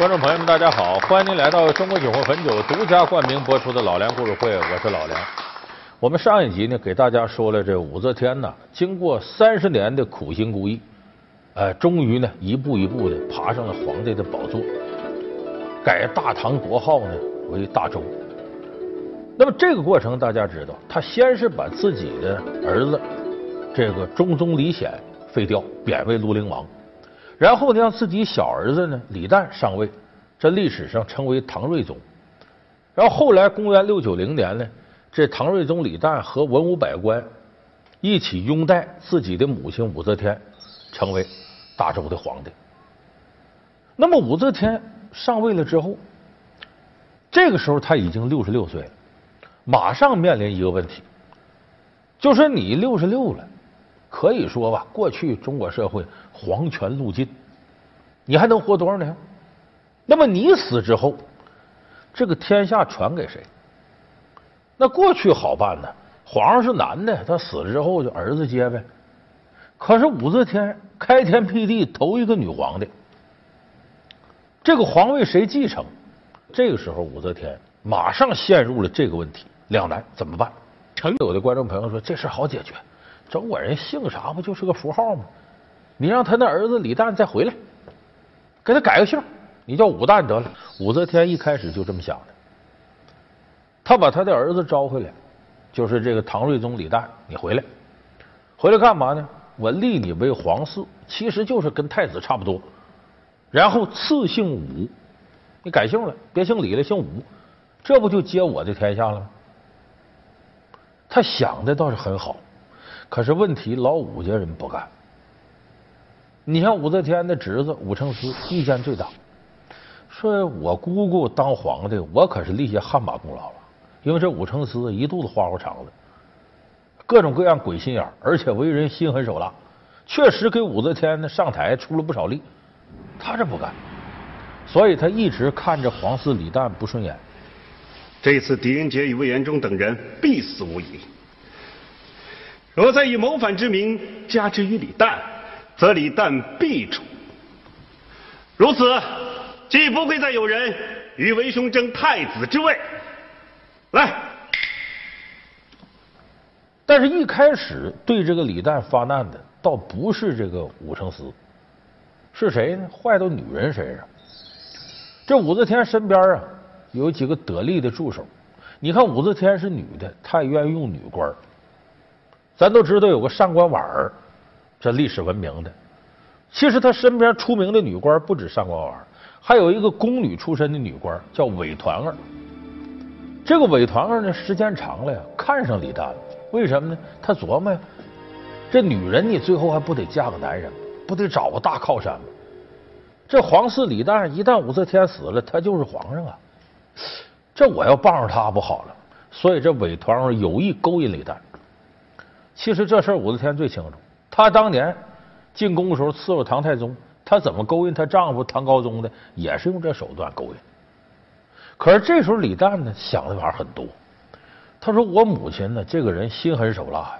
观众朋友们，大家好，欢迎您来到中国酒魂汾酒独家冠名播出的《老梁故事会》，我是老梁。我们上一集呢，给大家说了这武则天呢，经过三十年的苦心孤诣，呃，终于呢，一步一步的爬上了皇帝的宝座，改大唐国号呢为大周。那么这个过程大家知道，他先是把自己的儿子这个中宗李显废掉，贬为庐陵王。然后呢，让自己小儿子呢李旦上位，这历史上称为唐睿宗。然后后来公元六九零年呢，这唐睿宗李旦和文武百官一起拥戴自己的母亲武则天，成为大周的皇帝。那么武则天上位了之后，这个时候他已经六十六岁了，马上面临一个问题，就说你六十六了。可以说吧，过去中国社会皇权路尽，你还能活多少年？那么你死之后，这个天下传给谁？那过去好办呢，皇上是男的，他死了之后就儿子接呗。可是武则天开天辟地头一个女皇帝，这个皇位谁继承？这个时候武则天马上陷入了这个问题两难，怎么办？曾有的观众朋友说，这事好解决。中国人姓啥不就是个符号吗？你让他那儿子李旦再回来，给他改个姓，你叫武旦得了。武则天一开始就这么想的，他把他的儿子招回来，就是这个唐睿宗李旦，你回来，回来干嘛呢？我立你为皇嗣，其实就是跟太子差不多。然后赐姓武，你改姓了，别姓李了，姓武，这不就接我的天下了吗？他想的倒是很好。可是问题，老武家人不干。你像武则天的侄子武承嗣，意见最大，说我姑姑当皇帝，我可是立下汗马功劳了。因为这武承嗣一肚子花花肠子，各种各样鬼心眼，而且为人心狠手辣，确实给武则天呢上台出了不少力。他这不干，所以他一直看着皇嗣李旦不顺眼。这次狄仁杰与魏延忠等人必死无疑。若再以谋反之名加之于李旦，则李旦必诛。如此，既不会再有人与为兄争太子之位。来，但是，一开始对这个李旦发难的，倒不是这个武承嗣，是谁呢？坏到女人身上。这武则天身边啊，有几个得力的助手。你看，武则天是女的，她也愿意用女官。咱都知道有个上官婉儿，这历史闻名的。其实他身边出名的女官不止上官婉儿，还有一个宫女出身的女官叫韦团儿。这个韦团儿呢，时间长了呀，看上李旦了。为什么呢？他琢磨呀，这女人你最后还不得嫁个男人，不得找个大靠山吗？这皇嗣李旦一旦武则天死了，他就是皇上啊。这我要傍上他不好了。所以这韦团儿有意勾引李旦。其实这事儿武则天最清楚。她当年进宫的时候伺候唐太宗，她怎么勾引她丈夫唐高宗的，也是用这手段勾引。可是这时候李旦呢，想的法很多。他说：“我母亲呢，这个人心狠手辣呀，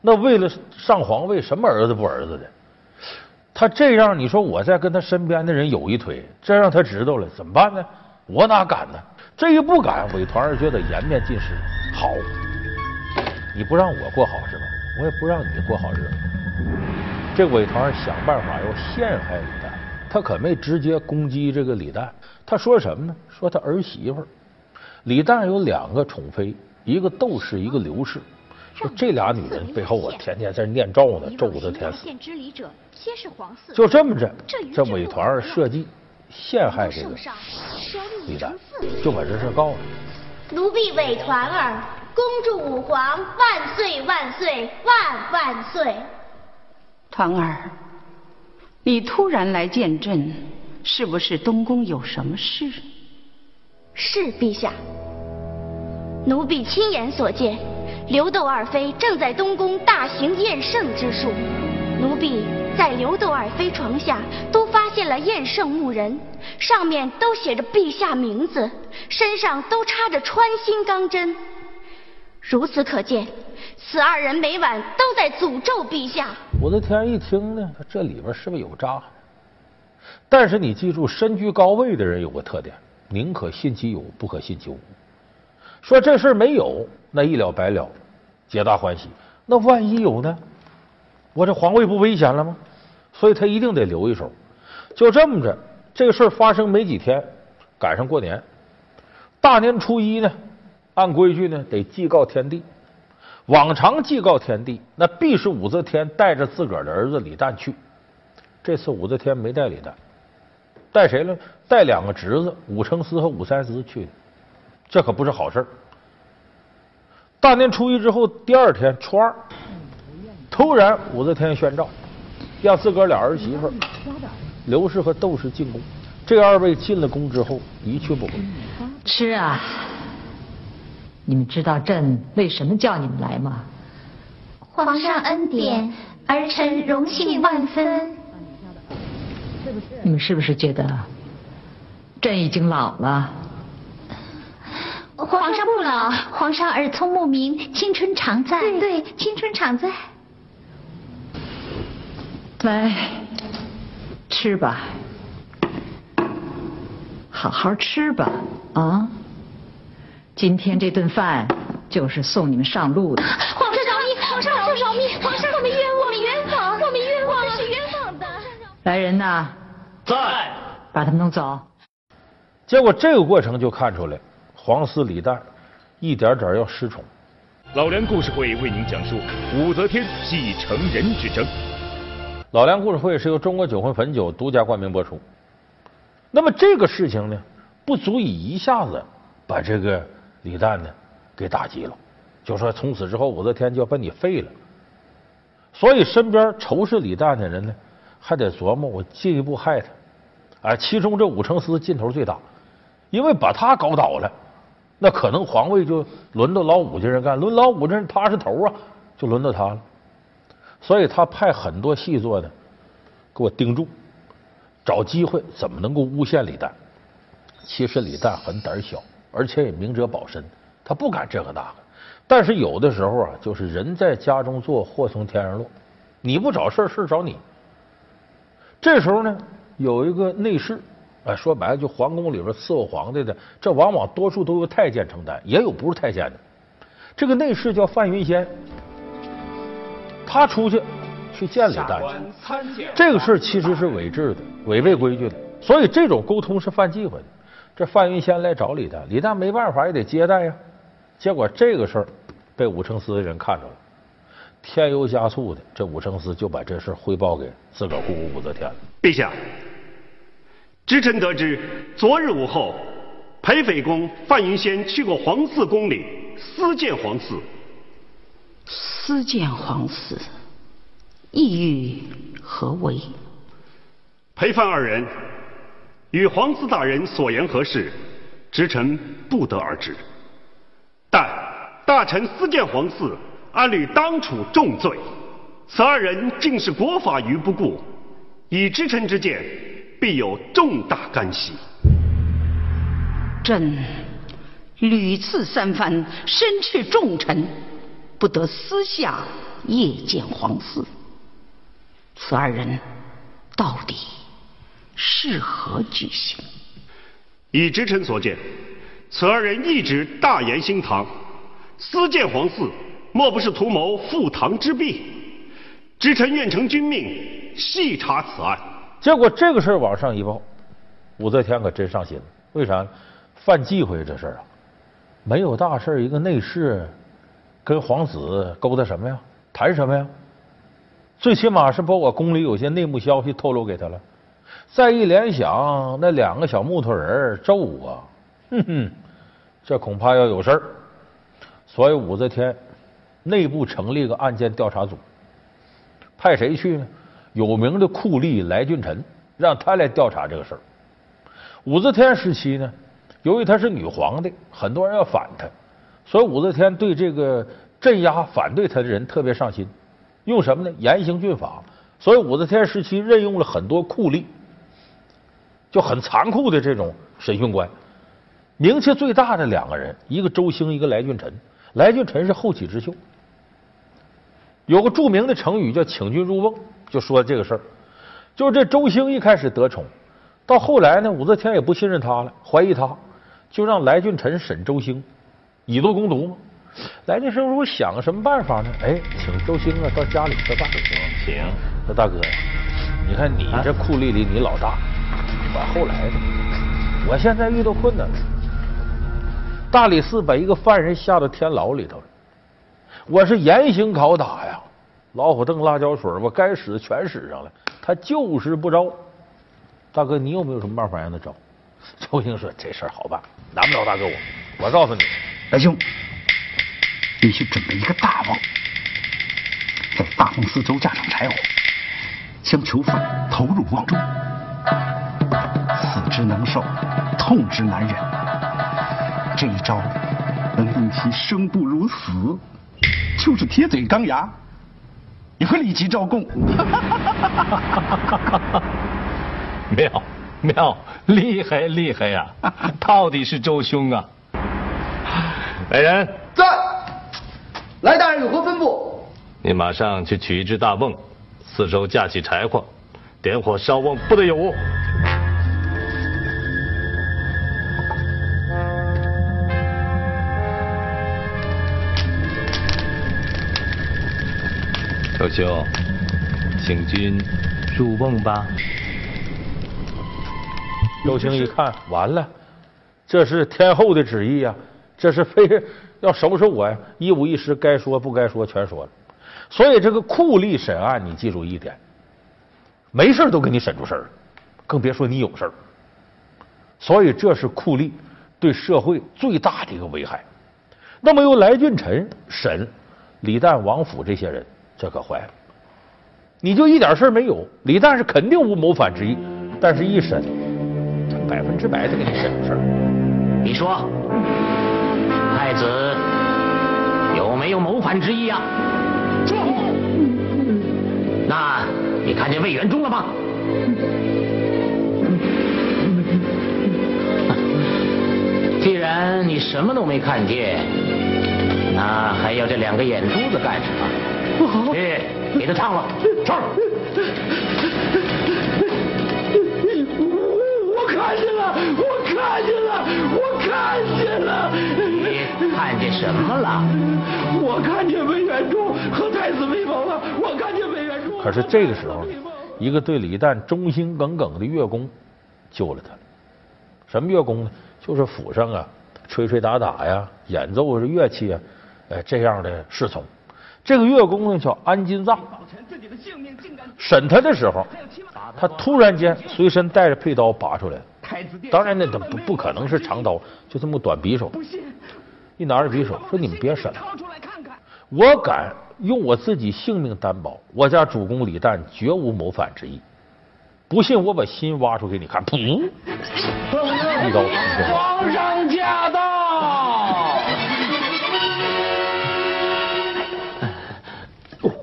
那为了上皇位，什么儿子不儿子的？他这样，你说我再跟他身边的人有一腿，这让他知道了怎么办呢？我哪敢呢？这一不敢，韦团儿觉得颜面尽失。好。”你不让我过好是吧？我也不让你过好日子。这韦团儿想办法要陷害李旦，他可没直接攻击这个李旦。他说什么呢？说他儿媳妇李旦有两个宠妃，一个窦氏，一个刘氏。说这俩女人背后啊，天天在念咒呢，咒武则天死。就这么着，这韦团儿设计陷害这个李旦，就把这事告了。奴婢韦团儿。恭祝武皇万岁万岁万万岁！团儿，你突然来见朕，是不是东宫有什么事？是陛下，奴婢亲眼所见，刘窦二妃正在东宫大行验圣之术。奴婢在刘窦二妃床下都发现了验圣木人，上面都写着陛下名字，身上都插着穿心钢针。如此可见，此二人每晚都在诅咒陛下。武则天一听呢，他这里边是不是有诈？但是你记住，身居高位的人有个特点，宁可信其有，不可信其无。说这事儿没有，那一了百了，皆大欢喜。那万一有呢？我这皇位不危险了吗？所以他一定得留一手。就这么着，这个事儿发生没几天，赶上过年，大年初一呢，按规矩呢得祭告天地。往常祭告天地，那必是武则天带着自个儿的儿子李旦去。这次武则天没带李旦，带谁了？带两个侄子武承嗣和武三思去。这可不是好事。大年初一之后，第二天初二，突然武则天宣诏，让自个儿俩儿媳妇刘氏和窦氏进宫。这二位进了宫之后，一去不回。吃啊！你们知道朕为什么叫你们来吗？皇上恩典，儿臣荣幸万分。你们是不是觉得朕已经老了？皇上不老，皇上耳聪目明，青春常在。对对，青春常在。来，吃吧，好好吃吧，啊！今天这顿饭就是送你们上路的。皇上饶命！皇上饶命！皇上，我们冤枉，我们冤枉，我们冤枉，我们是冤枉的。来人呐，在，把他们弄走。结果这个过程就看出来，皇嗣李旦一点点要失宠。老梁故事会为您讲述武则天继承人之争。老梁故事会是由中国酒魂汾酒独家冠名播出。那么这个事情呢，不足以一下子把这个。李旦呢，给打击了，就说从此之后武则天就要把你废了。所以身边仇视李旦的人呢，还得琢磨我进一步害他。啊，其中这武承嗣劲头最大，因为把他搞倒了，那可能皇位就轮到老武家人干，轮老武家人他是头啊，就轮到他了。所以他派很多细作的给我盯住，找机会怎么能够诬陷李旦。其实李旦很胆小。而且也明哲保身，他不敢这个那个。但是有的时候啊，就是人在家中坐，祸从天上落。你不找事，事找你。这时候呢，有一个内侍，哎，说白了就皇宫里边伺候皇帝的，这往往多数都由太监承担，也有不是太监的。这个内侍叫范云仙，他出去去见李旦去，这个事其实是违制的，违背规矩的，所以这种沟通是犯忌讳的。这范云仙来找李旦，李旦没办法也得接待呀。结果这个事儿被武承嗣的人看着了，添油加醋的，这武承嗣就把这事儿汇报给自个儿姑姑武则天了。陛下，侄臣得知，昨日午后，裴妃宫范云仙去过皇嗣宫里私见皇嗣。私见皇嗣，意欲何为？裴范二人。与皇嗣大人所言何事，侄臣不得而知。但大臣私见皇嗣，按律当处重罪。此二人竟是国法于不顾，以侄臣之见，必有重大干系。朕屡次三番申斥重臣，不得私下夜见皇嗣。此二人到底？是何居心？以侄臣所见，此二人一直大言兴唐，私建皇嗣，莫不是图谋复唐之弊？侄臣愿承君命，细查此案。结果这个事儿往上一报，武则天可真上心了。为啥？犯忌讳这事儿啊，没有大事，一个内侍跟皇子勾搭什么呀？谈什么呀？最起码是把我宫里有些内幕消息透露给他了。再一联想，那两个小木头人咒啊，哼哼，这恐怕要有事儿。所以武则天内部成立个案件调查组，派谁去呢？有名的酷吏来俊臣，让他来调查这个事儿。武则天时期呢，由于她是女皇帝，很多人要反她，所以武则天对这个镇压反对她的人特别上心，用什么呢？严刑峻法。所以武则天时期任用了很多酷吏。就很残酷的这种审讯官，名气最大的两个人，一个周兴，一个来俊臣。来俊臣是后起之秀，有个著名的成语叫“请君入瓮”，就说这个事儿。就是这周兴一开始得宠，到后来呢，武则天也不信任他了，怀疑他，就让来俊臣审周兴，以毒攻毒嘛。来俊臣说：“我想个什么办法呢？哎，请周兴啊到家里吃饭。请，说大哥呀，你看你这酷吏里你老大，我后来的，我现在遇到困难了。大理寺把一个犯人下到天牢里头了，我是严刑拷打呀，老虎凳、辣椒水，我该使的全使上了，他就是不招。”大哥，你有没有什么办法让他招？周兴说：“这事儿好办，难不着大哥我。我告诉你，来兄，你去准备一个大瓮，在大瓮四周架上柴火，将囚犯投入瓮中。死之能受，痛之难忍。这一招能令其生不如死，就是铁嘴钢牙，也会立即招供。”妙妙，厉害厉害呀！到底是周兄啊！来人，在。来大人有何吩咐？你马上去取一只大瓮，四周架起柴火，点火烧瓮，不得有误。周兄，请君。入瓮吧。周兴一看，完了，这是天后的旨意呀，这是非要收拾我呀！一五一十，该说不该说全说了。所以这个酷吏审案，你记住一点，没事都给你审出事儿，更别说你有事儿。所以这是酷吏对社会最大的一个危害。那么由来俊臣审李旦、王府这些人，这可坏了，你就一点事儿没有。李旦是肯定无谋反之意，但是一审。百分之百的给你审出事儿。你说，太子有没有谋反之意啊？有。那你看见魏元忠了吗？既然你什么都没看见，那还要这两个眼珠子干什么？去，给他烫了，唱。看见了，我看见了，我看见了。你看见什么了？我看见魏元忠和太子为谋了。我看见魏元忠。可是这个时候，一个对李旦忠心耿耿的乐工救了他。什么乐工呢？就是府上啊，吹吹打打呀，演奏着乐器啊，哎，这样的侍从。这个乐工呢叫安金藏。审他的时候，他突然间随身带着佩刀拔出来。当然那不不可能是长刀，就这么短匕首。一拿着匕首说：“你们别审了，我敢用我自己性命担保，我家主公李旦绝无谋反之意。不信我把心挖出给你看。”噗！一刀捅中。皇上驾到！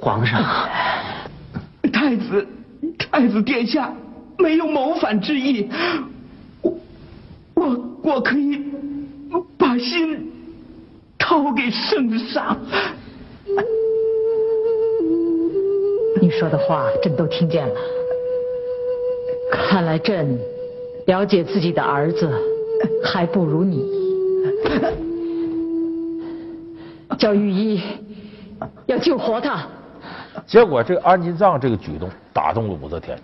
皇上，太子，太子殿下没有谋反之意。我我我可以把心掏给圣上。你说的话朕都听见了，看来朕了解自己的儿子还不如你。叫御医要救活他。结果这个安金藏这个举动打动了武则天，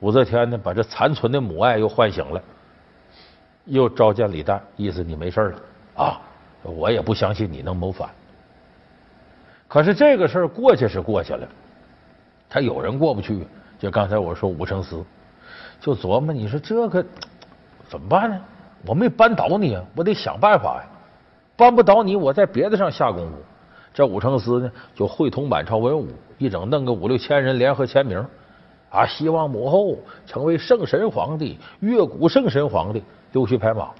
武则天呢把这残存的母爱又唤醒了。又召见李旦，意思你没事了啊！我也不相信你能谋反。可是这个事儿过去是过去了，他有人过不去。就刚才我说武承思，就琢磨你说这个怎么办呢？我没扳倒你啊，我得想办法呀。扳不倒你，我在别的上下功夫。这武承思呢，就会同满朝文武，一整弄个五六千人联合签名啊，希望母后成为圣神皇帝，越古圣神皇帝。溜须拍马，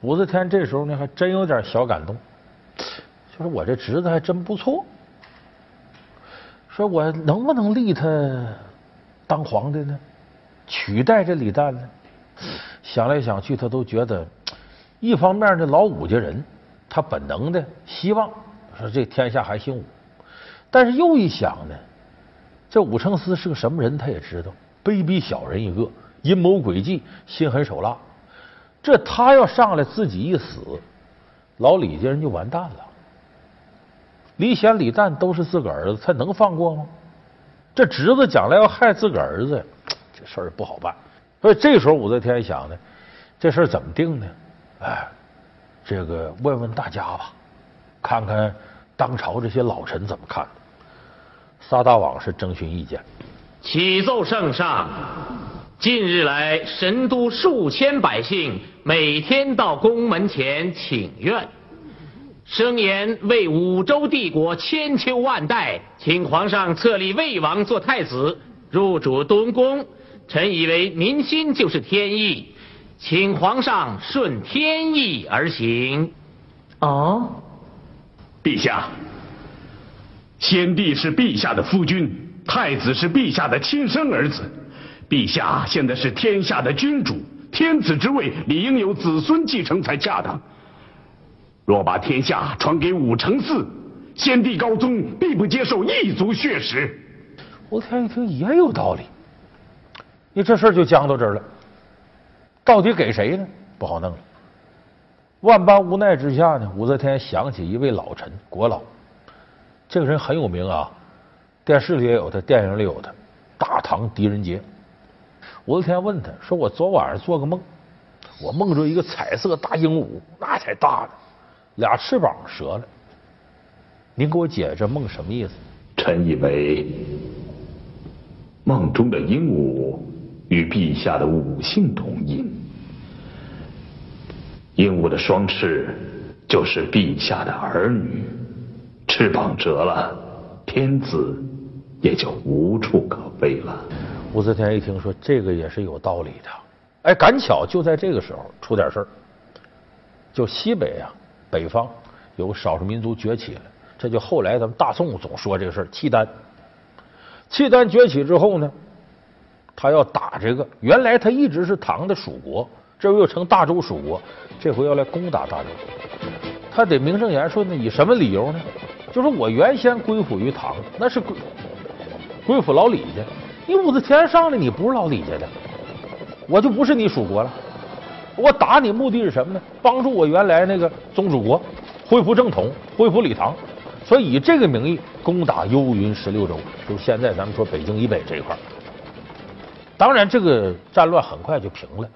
武则天这时候呢，还真有点小感动，就是我这侄子还真不错，说我能不能立他当皇帝呢？取代这李旦呢？想来想去，他都觉得，一方面呢，老武家人，他本能的希望说这天下还姓武，但是又一想呢，这武承思是个什么人，他也知道，卑鄙小人一个。阴谋诡计、心狠手辣。这他要上来自己一死，老李家人就完蛋了。李显、李旦都是自个儿子，他能放过吗？这侄子将来要害自个儿子，这事儿不好办。所以这时候武则天想呢，这事儿怎么定呢？哎，这个问问大家吧，看看当朝这些老臣怎么看。撒大网是征询意见。启奏圣上，近日来神都数千百姓每天到宫门前请愿。声言为五洲帝国千秋万代，请皇上册立魏王做太子，入主东宫。臣以为民心就是天意，请皇上顺天意而行。哦，陛下，先帝是陛下的夫君，太子是陛下的亲生儿子。陛下现在是天下的君主，天子之位理应由子孙继承才恰当。若把天下传给武承嗣，先帝高宗必不接受异族血史。武则天一听也有道理，你这事儿就僵到这儿了。到底给谁呢？不好弄了。万般无奈之下呢，武则天想起一位老臣国老，这个人很有名啊，电视里也有他，电影里有他，大唐狄仁杰。武则天问他说：“我昨晚上做个梦，我梦着一个彩色大鹦鹉，那才大呢。”俩翅膀折了，您给我解解这梦什么意思？臣以为梦中的鹦鹉与陛下的五姓同音，鹦鹉的双翅就是陛下的儿女，翅膀折了，天子也就无处可飞了。武则天一听说这个也是有道理的，哎，赶巧就在这个时候出点事儿，就西北啊。北方有个少数民族崛起了，这就后来咱们大宋总说这个事儿。契丹，契丹崛起之后呢，他要打这个，原来他一直是唐的属国，这又成大周蜀国，这回要来攻打大周，他得名正言顺的，以什么理由呢？就是我原先归附于唐，那是归归附老李家，你武则天上来，你不是老李家的，我就不是你蜀国了。我打你目的是什么呢？帮助我原来那个宗主国恢复正统，恢复李唐，所以以这个名义攻打幽云十六州，就是现在咱们说北京以北这一块。当然，这个战乱很快就平了。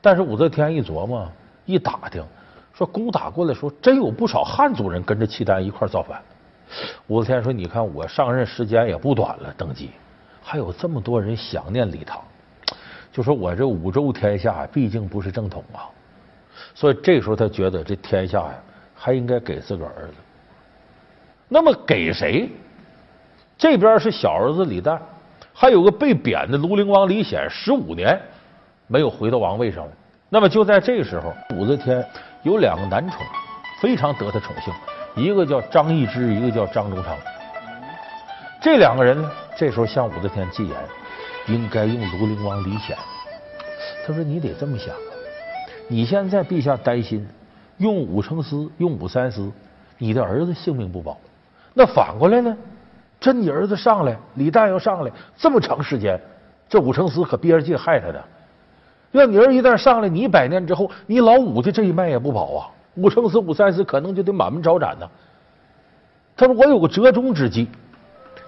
但是武则天一琢磨，一打听，说攻打过来说真有不少汉族人跟着契丹一块造反。武则天说：“你看我上任时间也不短了，登基还有这么多人想念李唐。”就说我这五洲天下毕竟不是正统啊，所以这时候他觉得这天下呀还应该给自个儿子。那么给谁？这边是小儿子李旦，还有个被贬的庐陵王李显，十五年没有回到王位上来。那么就在这个时候，武则天有两个男宠，非常得他宠幸，一个叫张易之，一个叫张忠昌。这两个人呢，这时候向武则天进言。应该用庐陵王李显。他说：“你得这么想，你现在陛下担心用武承嗣、用武三思，你的儿子性命不保。那反过来呢？这你儿子上来，李旦要上来这么长时间，这武承嗣可憋着劲害他的。要你儿一旦上来，你百年之后，你老五的这一脉也不保啊。武承嗣、武三思可能就得满门抄斩呢。他说：我有个折中之计，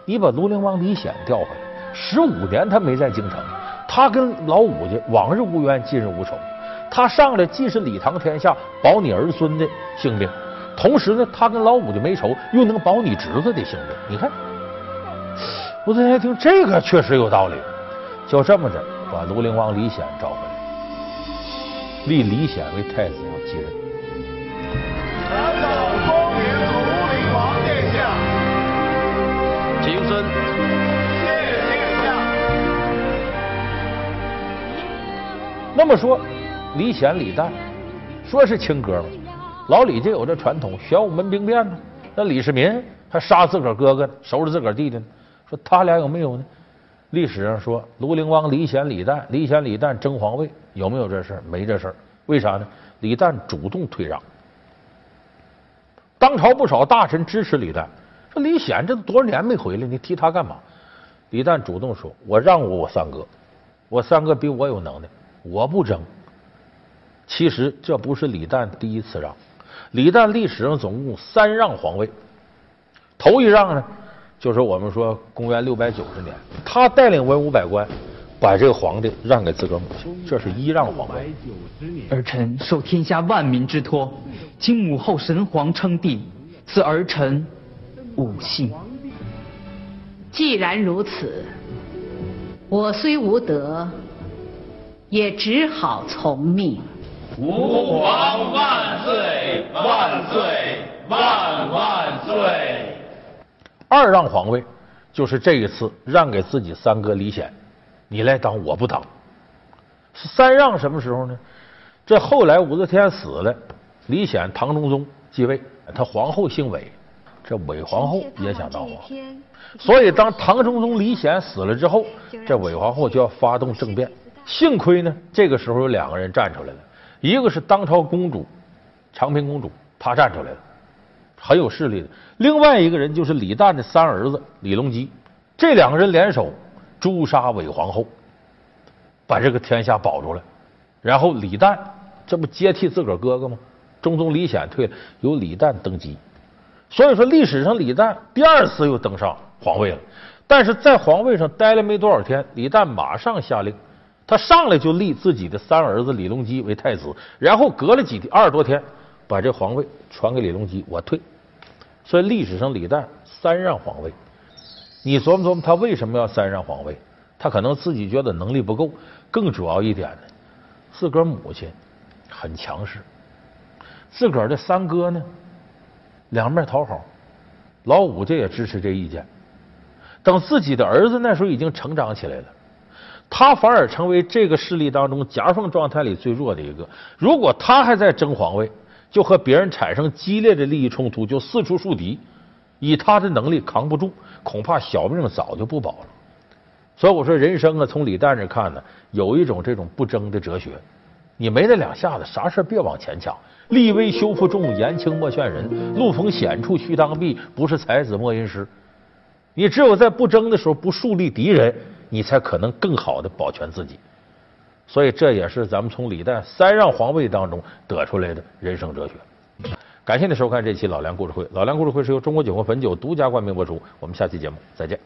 你把庐陵王李显调回来。”十五年他没在京城，他跟老五家往日无冤，近日无仇。他上来既是李唐天下，保你儿孙的性命，同时呢，他跟老五家没仇，又能保你侄子的性命。你看，武则天一听这个确实有道理，就这么着把庐陵王李显召回来，立李显为太子要继任。那么说，李显、李旦说是亲哥们，老李家有这传统，玄武门兵变呢。那李世民还杀自个儿哥哥，收拾自个儿弟弟呢。说他俩有没有呢？历史上说，庐陵王李显、李旦，李显、李旦争皇位，有没有这事儿？没这事儿。为啥呢？李旦主动退让。当朝不少大臣支持李旦，说李显这多少年没回来，你提他干嘛？李旦主动说：“我让过我三哥。”我三哥比我有能耐，我不争。其实这不是李旦第一次让，李旦历史上总共三让皇位。头一让呢，就是我们说公元六百九十年，他带领文武百官把这个皇帝让给自个儿母亲，这是一让皇位。儿臣受天下万民之托，经母后神皇称帝，赐儿臣武姓。既然如此，我虽无德，也只好从命。吾皇万岁万岁万万岁！二让皇位就是这一次让给自己三哥李显，你来当我不当。三让什么时候呢？这后来武则天死了，李显唐中宗继位，他皇后姓韦，这韦皇后也想当皇后。所以当唐中宗李显死了之后，这韦皇后就要发动政变。幸亏呢，这个时候有两个人站出来了，一个是当朝公主长平公主，她站出来了。很有势力的，另外一个人就是李旦的三儿子李隆基，这两个人联手诛杀韦皇后，把这个天下保住了。然后李旦这不接替自个儿哥哥吗？中宗李显退了，由李旦登基。所以说历史上李旦第二次又登上皇位了，但是在皇位上待了没多少天，李旦马上下令，他上来就立自己的三儿子李隆基为太子，然后隔了几天二十多天，把这皇位传给李隆基，我退。所以历史上李旦三让皇位，你琢磨琢磨，他为什么要三让皇位？他可能自己觉得能力不够，更主要一点呢，自个儿母亲很强势，自个儿的三哥呢两面讨好，老五家也支持这意见。等自己的儿子那时候已经成长起来了，他反而成为这个势力当中夹缝状态里最弱的一个。如果他还在争皇位，就和别人产生激烈的利益冲突，就四处树敌，以他的能力扛不住，恐怕小命早就不保了。所以我说，人生啊，从李旦这看呢，有一种这种不争的哲学。你没那两下子，啥事别往前抢。立威修复重，言轻莫劝人。路逢险处须当避，不是才子莫吟诗。你只有在不争的时候，不树立敌人，你才可能更好的保全自己。所以这也是咱们从李旦三让皇位当中得出来的人生哲学。感谢您收看这期老梁故事会，老梁故事会是由中国酒和汾酒独家冠名播出。我们下期节目再见。